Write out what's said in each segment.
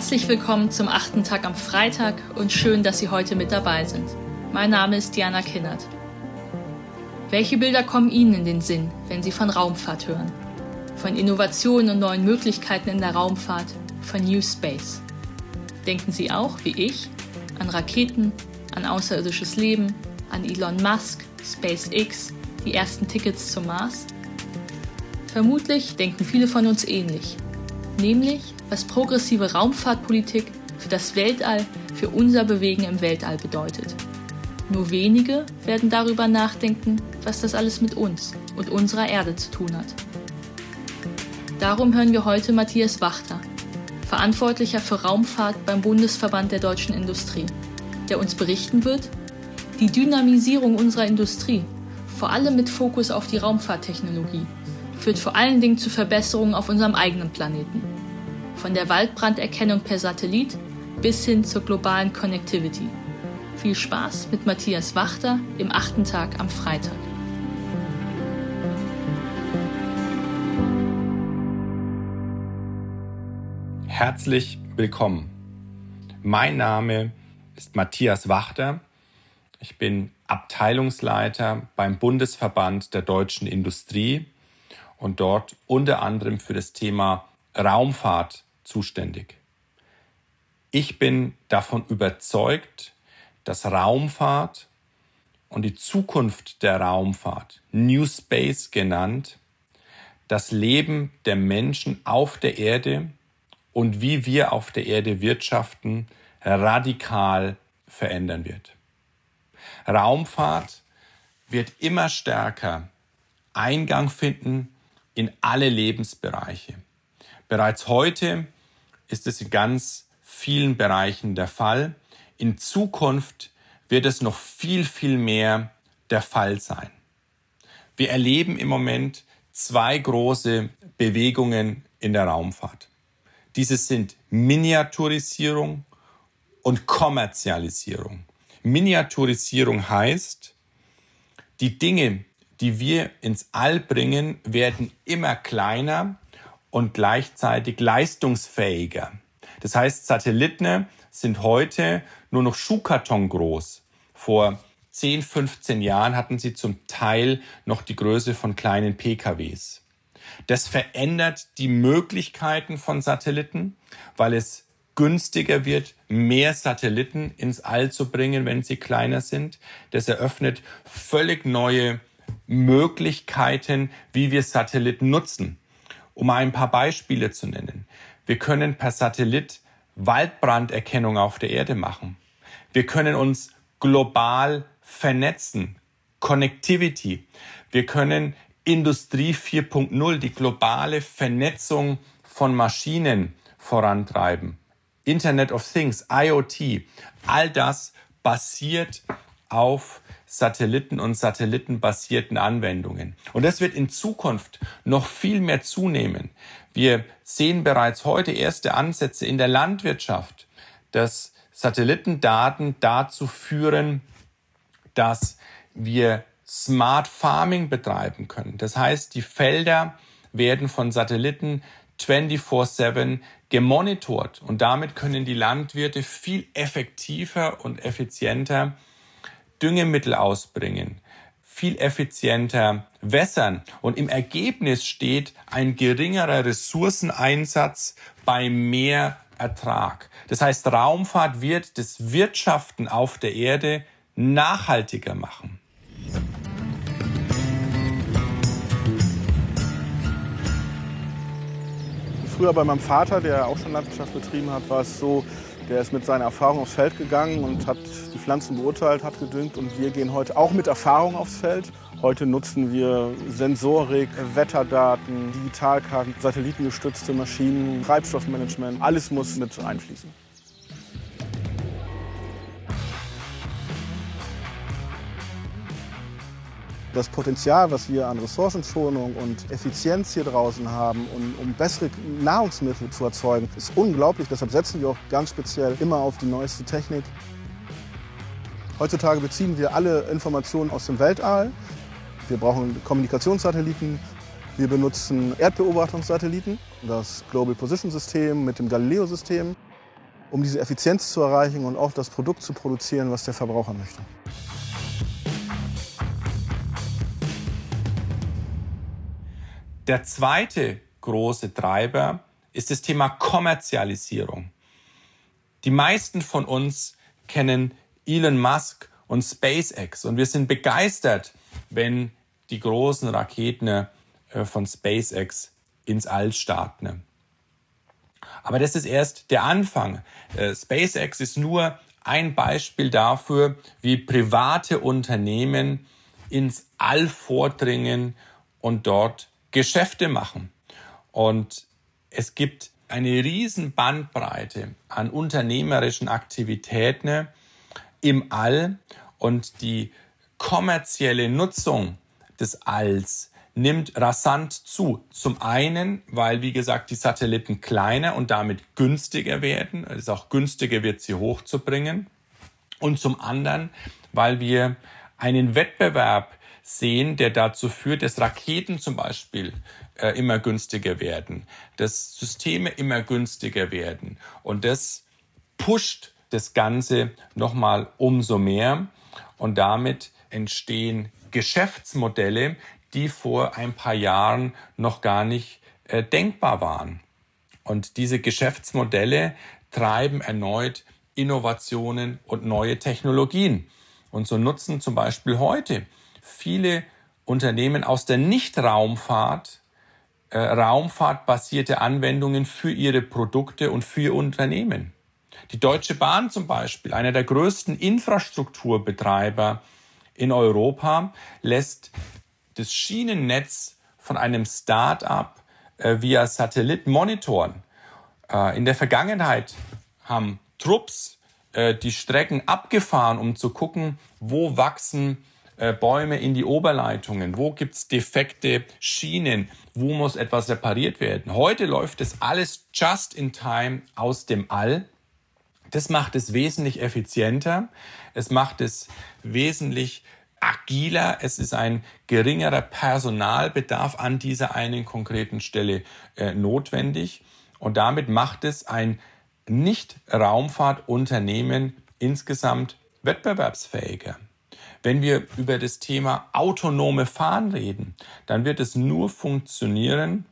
Herzlich willkommen zum achten Tag am Freitag und schön, dass Sie heute mit dabei sind. Mein Name ist Diana Kinnert. Welche Bilder kommen Ihnen in den Sinn, wenn Sie von Raumfahrt hören? Von Innovationen und neuen Möglichkeiten in der Raumfahrt, von New Space. Denken Sie auch, wie ich, an Raketen, an außerirdisches Leben, an Elon Musk, SpaceX, die ersten Tickets zum Mars? Vermutlich denken viele von uns ähnlich, nämlich was progressive Raumfahrtpolitik für das Weltall, für unser Bewegen im Weltall bedeutet. Nur wenige werden darüber nachdenken, was das alles mit uns und unserer Erde zu tun hat. Darum hören wir heute Matthias Wachter, Verantwortlicher für Raumfahrt beim Bundesverband der deutschen Industrie, der uns berichten wird, die Dynamisierung unserer Industrie, vor allem mit Fokus auf die Raumfahrttechnologie, führt vor allen Dingen zu Verbesserungen auf unserem eigenen Planeten. Von der Waldbranderkennung per Satellit bis hin zur globalen Connectivity. Viel Spaß mit Matthias Wachter im achten Tag am Freitag. Herzlich willkommen. Mein Name ist Matthias Wachter. Ich bin Abteilungsleiter beim Bundesverband der deutschen Industrie und dort unter anderem für das Thema Raumfahrt zuständig. Ich bin davon überzeugt, dass Raumfahrt und die Zukunft der Raumfahrt, New Space genannt, das Leben der Menschen auf der Erde und wie wir auf der Erde wirtschaften, radikal verändern wird. Raumfahrt wird immer stärker Eingang finden in alle Lebensbereiche. Bereits heute ist es in ganz vielen Bereichen der Fall. In Zukunft wird es noch viel, viel mehr der Fall sein. Wir erleben im Moment zwei große Bewegungen in der Raumfahrt. Diese sind Miniaturisierung und Kommerzialisierung. Miniaturisierung heißt, die Dinge, die wir ins All bringen, werden immer kleiner und gleichzeitig leistungsfähiger. Das heißt, Satelliten sind heute nur noch Schuhkarton groß. Vor 10, 15 Jahren hatten sie zum Teil noch die Größe von kleinen PKWs. Das verändert die Möglichkeiten von Satelliten, weil es günstiger wird, mehr Satelliten ins All zu bringen, wenn sie kleiner sind. Das eröffnet völlig neue Möglichkeiten, wie wir Satelliten nutzen. Um ein paar Beispiele zu nennen. Wir können per Satellit Waldbranderkennung auf der Erde machen. Wir können uns global vernetzen. Connectivity. Wir können Industrie 4.0, die globale Vernetzung von Maschinen vorantreiben. Internet of Things, IoT, all das basiert auf Satelliten und satellitenbasierten Anwendungen. Und das wird in Zukunft noch viel mehr zunehmen. Wir sehen bereits heute erste Ansätze in der Landwirtschaft, dass Satellitendaten dazu führen, dass wir Smart Farming betreiben können. Das heißt, die Felder werden von Satelliten 24/7 gemonitort und damit können die Landwirte viel effektiver und effizienter Düngemittel ausbringen, viel effizienter wässern und im Ergebnis steht ein geringerer Ressourceneinsatz bei mehr Ertrag. Das heißt, Raumfahrt wird das Wirtschaften auf der Erde nachhaltiger machen. Früher bei meinem Vater, der auch schon Landwirtschaft betrieben hat, war es so, der ist mit seiner Erfahrung aufs Feld gegangen und hat die Pflanzen beurteilt, hat gedüngt. Und wir gehen heute auch mit Erfahrung aufs Feld. Heute nutzen wir Sensorik, Wetterdaten, Digitalkarten, satellitengestützte Maschinen, Treibstoffmanagement. Alles muss mit einfließen. Das Potenzial, was wir an Ressourcenschonung und Effizienz hier draußen haben, um, um bessere Nahrungsmittel zu erzeugen, ist unglaublich. Deshalb setzen wir auch ganz speziell immer auf die neueste Technik. Heutzutage beziehen wir alle Informationen aus dem Weltall. Wir brauchen Kommunikationssatelliten. Wir benutzen Erdbeobachtungssatelliten, das Global Position System mit dem Galileo-System. um diese Effizienz zu erreichen und auch das Produkt zu produzieren, was der Verbraucher möchte. Der zweite große Treiber ist das Thema Kommerzialisierung. Die meisten von uns kennen Elon Musk und SpaceX und wir sind begeistert, wenn die großen Raketen äh, von SpaceX ins All starten. Aber das ist erst der Anfang. Äh, SpaceX ist nur ein Beispiel dafür, wie private Unternehmen ins All vordringen und dort Geschäfte machen. Und es gibt eine riesen Bandbreite an unternehmerischen Aktivitäten im All und die kommerzielle Nutzung des Alls nimmt rasant zu. Zum einen, weil, wie gesagt, die Satelliten kleiner und damit günstiger werden. Es ist auch günstiger wird, sie hochzubringen. Und zum anderen, weil wir einen Wettbewerb sehen, der dazu führt, dass Raketen zum Beispiel äh, immer günstiger werden, dass Systeme immer günstiger werden. Und das pusht das Ganze nochmal umso mehr. Und damit entstehen Geschäftsmodelle, die vor ein paar Jahren noch gar nicht äh, denkbar waren. Und diese Geschäftsmodelle treiben erneut Innovationen und neue Technologien. Und so nutzen zum Beispiel heute viele Unternehmen aus der Nicht-Raumfahrt äh, raumfahrtbasierte Anwendungen für ihre Produkte und für ihr Unternehmen. Die Deutsche Bahn zum Beispiel, einer der größten Infrastrukturbetreiber in Europa, lässt das Schienennetz von einem Start-up äh, via Satellit monitoren. Äh, in der Vergangenheit haben Trupps äh, die Strecken abgefahren, um zu gucken, wo wachsen äh, Bäume in die Oberleitungen, wo gibt's defekte Schienen, wo muss etwas repariert werden. Heute läuft das alles just in time aus dem All. Das macht es wesentlich effizienter. Es macht es wesentlich agiler, es ist ein geringerer Personalbedarf an dieser einen konkreten Stelle äh, notwendig und damit macht es ein Nicht-Raumfahrtunternehmen insgesamt wettbewerbsfähiger. Wenn wir über das Thema autonome Fahren reden, dann wird es nur funktionieren,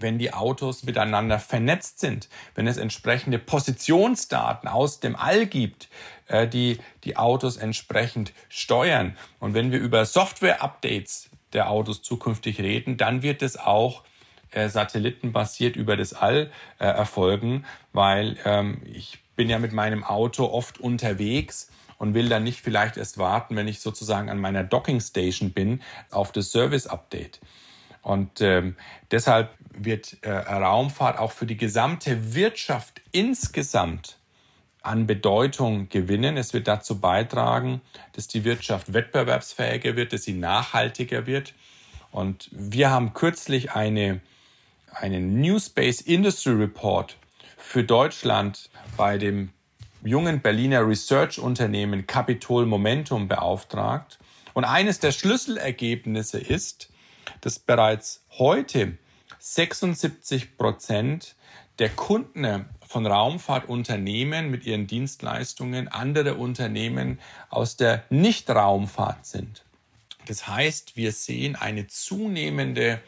wenn die Autos miteinander vernetzt sind, wenn es entsprechende Positionsdaten aus dem All gibt, äh, die die Autos entsprechend steuern. Und wenn wir über Software-Updates der Autos zukünftig reden, dann wird es auch äh, satellitenbasiert über das All äh, erfolgen, weil ähm, ich bin ja mit meinem Auto oft unterwegs und will dann nicht vielleicht erst warten, wenn ich sozusagen an meiner Docking Station bin, auf das Service Update. Und ähm, deshalb wird äh, Raumfahrt auch für die gesamte Wirtschaft insgesamt an Bedeutung gewinnen. Es wird dazu beitragen, dass die Wirtschaft wettbewerbsfähiger wird, dass sie nachhaltiger wird. Und wir haben kürzlich eine, einen New Space Industry Report für Deutschland bei dem jungen Berliner Research-Unternehmen Capitol Momentum beauftragt. Und eines der Schlüsselergebnisse ist, dass bereits heute 76 Prozent der Kunden von Raumfahrtunternehmen mit ihren Dienstleistungen andere Unternehmen aus der Nicht-Raumfahrt sind. Das heißt, wir sehen eine zunehmende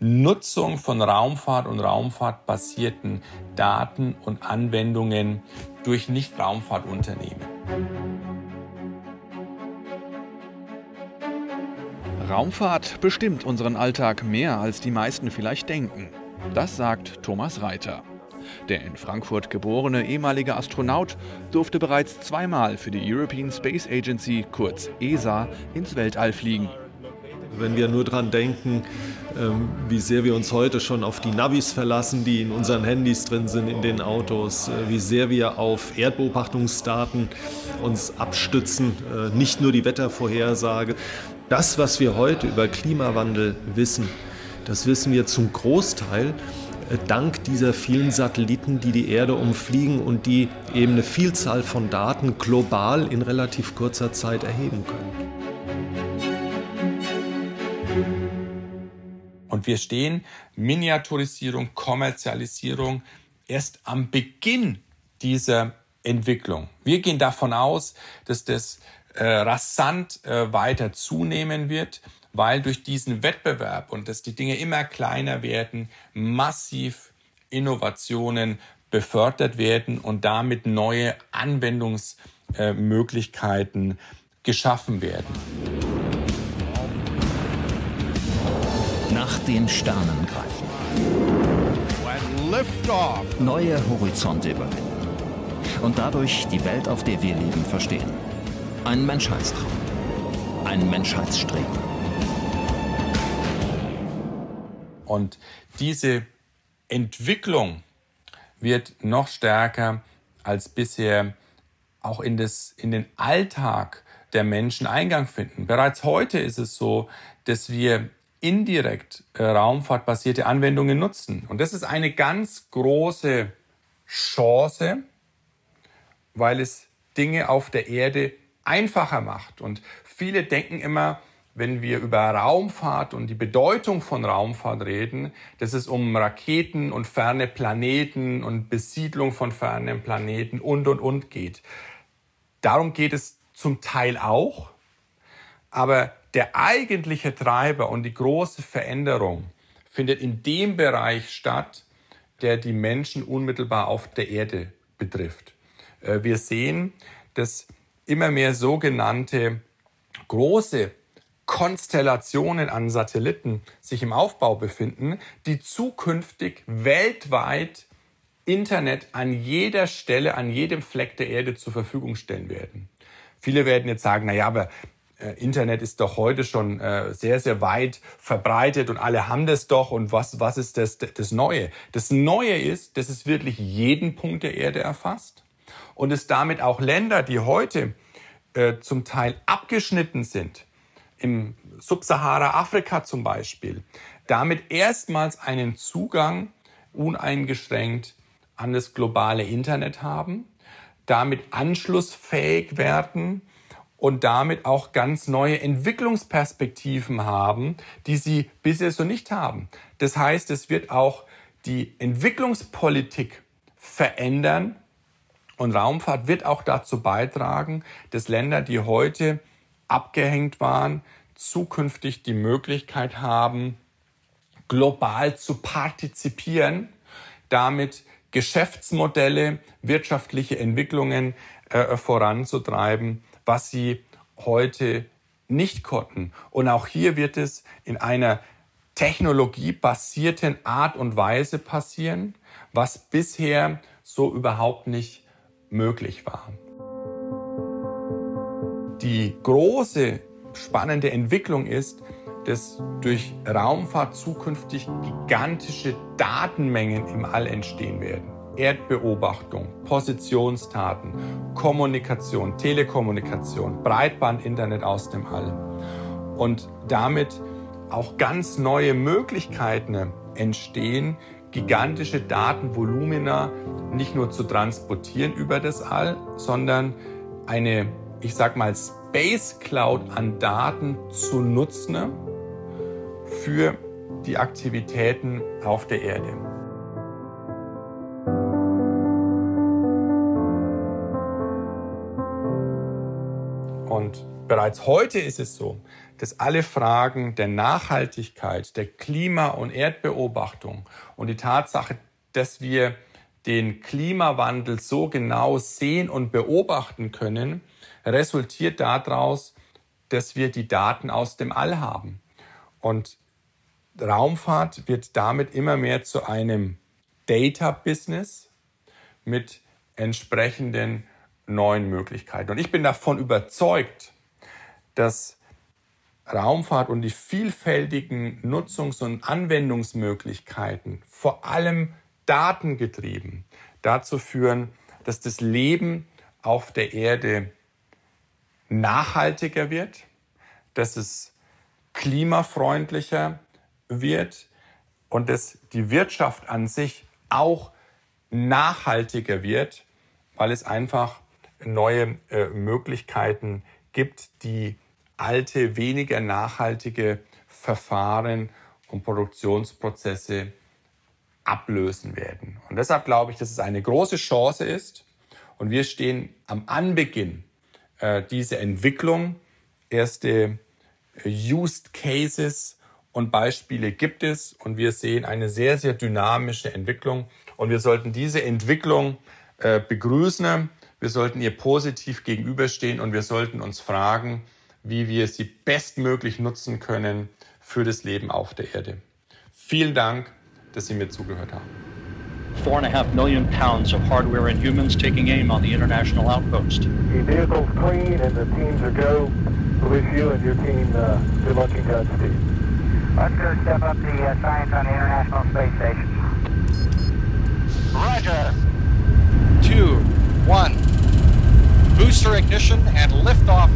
Nutzung von Raumfahrt und raumfahrtbasierten Daten und Anwendungen durch Nicht-Raumfahrtunternehmen. Raumfahrt bestimmt unseren Alltag mehr, als die meisten vielleicht denken. Das sagt Thomas Reiter. Der in Frankfurt geborene ehemalige Astronaut durfte bereits zweimal für die European Space Agency, kurz ESA, ins Weltall fliegen. Wenn wir nur daran denken, ähm, wie sehr wir uns heute schon auf die Navis verlassen, die in unseren Handys drin sind, in den Autos, äh, wie sehr wir auf Erdbeobachtungsdaten uns abstützen, äh, nicht nur die Wettervorhersage. Das, was wir heute über Klimawandel wissen, das wissen wir zum Großteil äh, dank dieser vielen Satelliten, die die Erde umfliegen und die eben eine Vielzahl von Daten global in relativ kurzer Zeit erheben können. Und wir stehen Miniaturisierung, Kommerzialisierung erst am Beginn dieser Entwicklung. Wir gehen davon aus, dass das äh, rasant äh, weiter zunehmen wird, weil durch diesen Wettbewerb und dass die Dinge immer kleiner werden, massiv Innovationen befördert werden und damit neue Anwendungsmöglichkeiten äh, geschaffen werden. Nach den Sternen greifen. Neue Horizonte überwinden. Und dadurch die Welt, auf der wir leben, verstehen. Ein Menschheitstraum. Ein Menschheitsstreben. Und diese Entwicklung wird noch stärker als bisher auch in, das, in den Alltag der Menschen Eingang finden. Bereits heute ist es so, dass wir indirekt äh, raumfahrtbasierte Anwendungen nutzen. Und das ist eine ganz große Chance, weil es Dinge auf der Erde einfacher macht. Und viele denken immer, wenn wir über Raumfahrt und die Bedeutung von Raumfahrt reden, dass es um Raketen und ferne Planeten und Besiedlung von fernen Planeten und, und, und geht. Darum geht es zum Teil auch, aber der eigentliche Treiber und die große Veränderung findet in dem Bereich statt, der die Menschen unmittelbar auf der Erde betrifft. Äh, wir sehen, dass immer mehr sogenannte große Konstellationen an Satelliten sich im Aufbau befinden, die zukünftig weltweit Internet an jeder Stelle, an jedem Fleck der Erde zur Verfügung stellen werden. Viele werden jetzt sagen, na ja, aber Internet ist doch heute schon äh, sehr, sehr weit verbreitet und alle haben das doch. Und was, was ist das, das Neue? Das Neue ist, dass es wirklich jeden Punkt der Erde erfasst und es damit auch Länder, die heute äh, zum Teil abgeschnitten sind, im Subsahara-Afrika zum Beispiel, damit erstmals einen Zugang uneingeschränkt an das globale Internet haben, damit anschlussfähig werden und damit auch ganz neue Entwicklungsperspektiven haben, die sie bisher so nicht haben. Das heißt, es wird auch die Entwicklungspolitik verändern und Raumfahrt wird auch dazu beitragen, dass Länder, die heute abgehängt waren, zukünftig die Möglichkeit haben, global zu partizipieren, damit Geschäftsmodelle, wirtschaftliche Entwicklungen äh, voranzutreiben, was sie heute nicht konnten. Und auch hier wird es in einer technologiebasierten Art und Weise passieren, was bisher so überhaupt nicht möglich war. Die große spannende Entwicklung ist, dass durch Raumfahrt zukünftig gigantische Datenmengen im All entstehen werden. Erdbeobachtung, Positionsdaten, Kommunikation, Telekommunikation, Breitbandinternet aus dem All. Und damit auch ganz neue Möglichkeiten entstehen, gigantische Datenvolumina nicht nur zu transportieren über das All, sondern eine, ich sag mal, Space Cloud an Daten zu nutzen für die Aktivitäten auf der Erde. Und bereits heute ist es so, dass alle Fragen der Nachhaltigkeit, der Klima- und Erdbeobachtung und die Tatsache, dass wir den Klimawandel so genau sehen und beobachten können, resultiert daraus, dass wir die Daten aus dem All haben. Und Raumfahrt wird damit immer mehr zu einem Data-Business mit entsprechenden neuen Möglichkeiten. Und ich bin davon überzeugt, dass Raumfahrt und die vielfältigen Nutzungs- und Anwendungsmöglichkeiten, vor allem datengetrieben, dazu führen, dass das Leben auf der Erde nachhaltiger wird, dass es klimafreundlicher wird und dass die Wirtschaft an sich auch nachhaltiger wird, weil es einfach neue äh, Möglichkeiten gibt, die alte, weniger nachhaltige Verfahren und Produktionsprozesse ablösen werden. Und deshalb glaube ich, dass es eine große Chance ist Und wir stehen am Anbeginn äh, dieser Entwicklung. Erste äh, Used Cases und Beispiele gibt es und wir sehen eine sehr, sehr dynamische Entwicklung und wir sollten diese Entwicklung äh, begrüßen, wir sollten ihr positiv gegenüberstehen und wir sollten uns fragen, wie wir sie bestmöglich nutzen können für das Leben auf der Erde. Vielen Dank, dass Sie mir zugehört haben. Four and a half million pounds of hardware and humans taking aim on the international outpost. The vehicle's clean and the teams are go. We wish you and your team uh, good luck in Godspeed. Let's go step up the uh, science on the International Space Station. Roger. Two, one. Booster ignition and liftoff.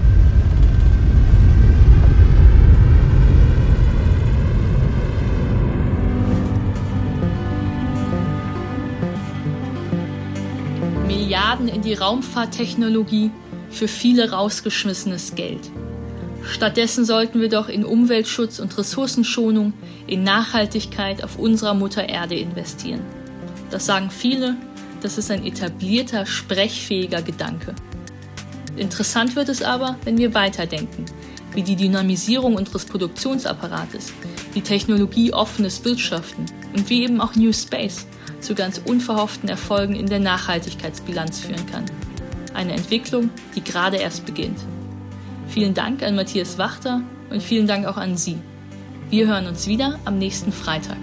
Milliarden in die Raumfahrttechnologie für viele rausgeschmissenes Geld. Stattdessen sollten wir doch in Umweltschutz und Ressourcenschonung, in Nachhaltigkeit auf unserer Mutter Erde investieren. Das sagen viele, das ist ein etablierter, sprechfähiger Gedanke. Interessant wird es aber, wenn wir weiterdenken, wie die Dynamisierung unseres Produktionsapparates, wie technologieoffenes Wirtschaften und wie eben auch New Space zu ganz unverhofften Erfolgen in der Nachhaltigkeitsbilanz führen kann. Eine Entwicklung, die gerade erst beginnt. Vielen Dank an Matthias Wachter und vielen Dank auch an Sie. Wir hören uns wieder am nächsten Freitag.